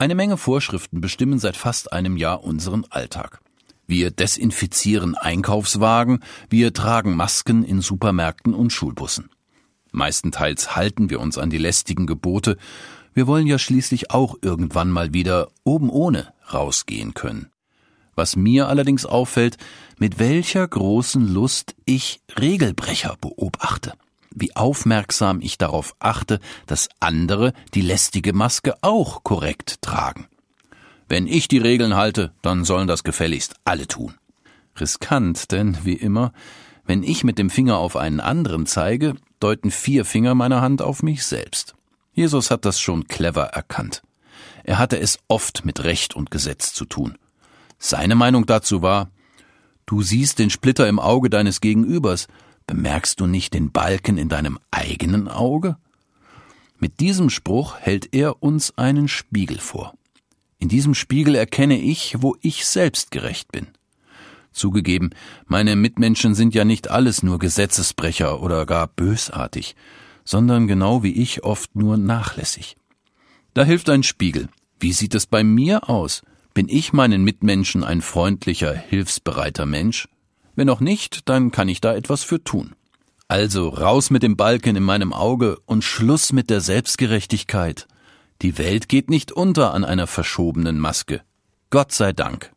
Eine Menge Vorschriften bestimmen seit fast einem Jahr unseren Alltag. Wir desinfizieren Einkaufswagen, wir tragen Masken in Supermärkten und Schulbussen. Meistenteils halten wir uns an die lästigen Gebote, wir wollen ja schließlich auch irgendwann mal wieder oben ohne rausgehen können. Was mir allerdings auffällt, mit welcher großen Lust ich Regelbrecher beobachte, wie aufmerksam ich darauf achte, dass andere die lästige Maske auch korrekt tragen. Wenn ich die Regeln halte, dann sollen das gefälligst alle tun. Riskant, denn wie immer, wenn ich mit dem Finger auf einen anderen zeige, deuten vier Finger meiner Hand auf mich selbst. Jesus hat das schon clever erkannt. Er hatte es oft mit Recht und Gesetz zu tun. Seine Meinung dazu war, du siehst den Splitter im Auge deines Gegenübers, bemerkst du nicht den Balken in deinem eigenen Auge? Mit diesem Spruch hält er uns einen Spiegel vor. In diesem Spiegel erkenne ich, wo ich selbst gerecht bin. Zugegeben, meine Mitmenschen sind ja nicht alles nur Gesetzesbrecher oder gar bösartig, sondern genau wie ich oft nur nachlässig. Da hilft ein Spiegel. Wie sieht es bei mir aus? Bin ich meinen Mitmenschen ein freundlicher, hilfsbereiter Mensch? Wenn auch nicht, dann kann ich da etwas für tun. Also raus mit dem Balken in meinem Auge und Schluss mit der Selbstgerechtigkeit. Die Welt geht nicht unter an einer verschobenen Maske. Gott sei Dank.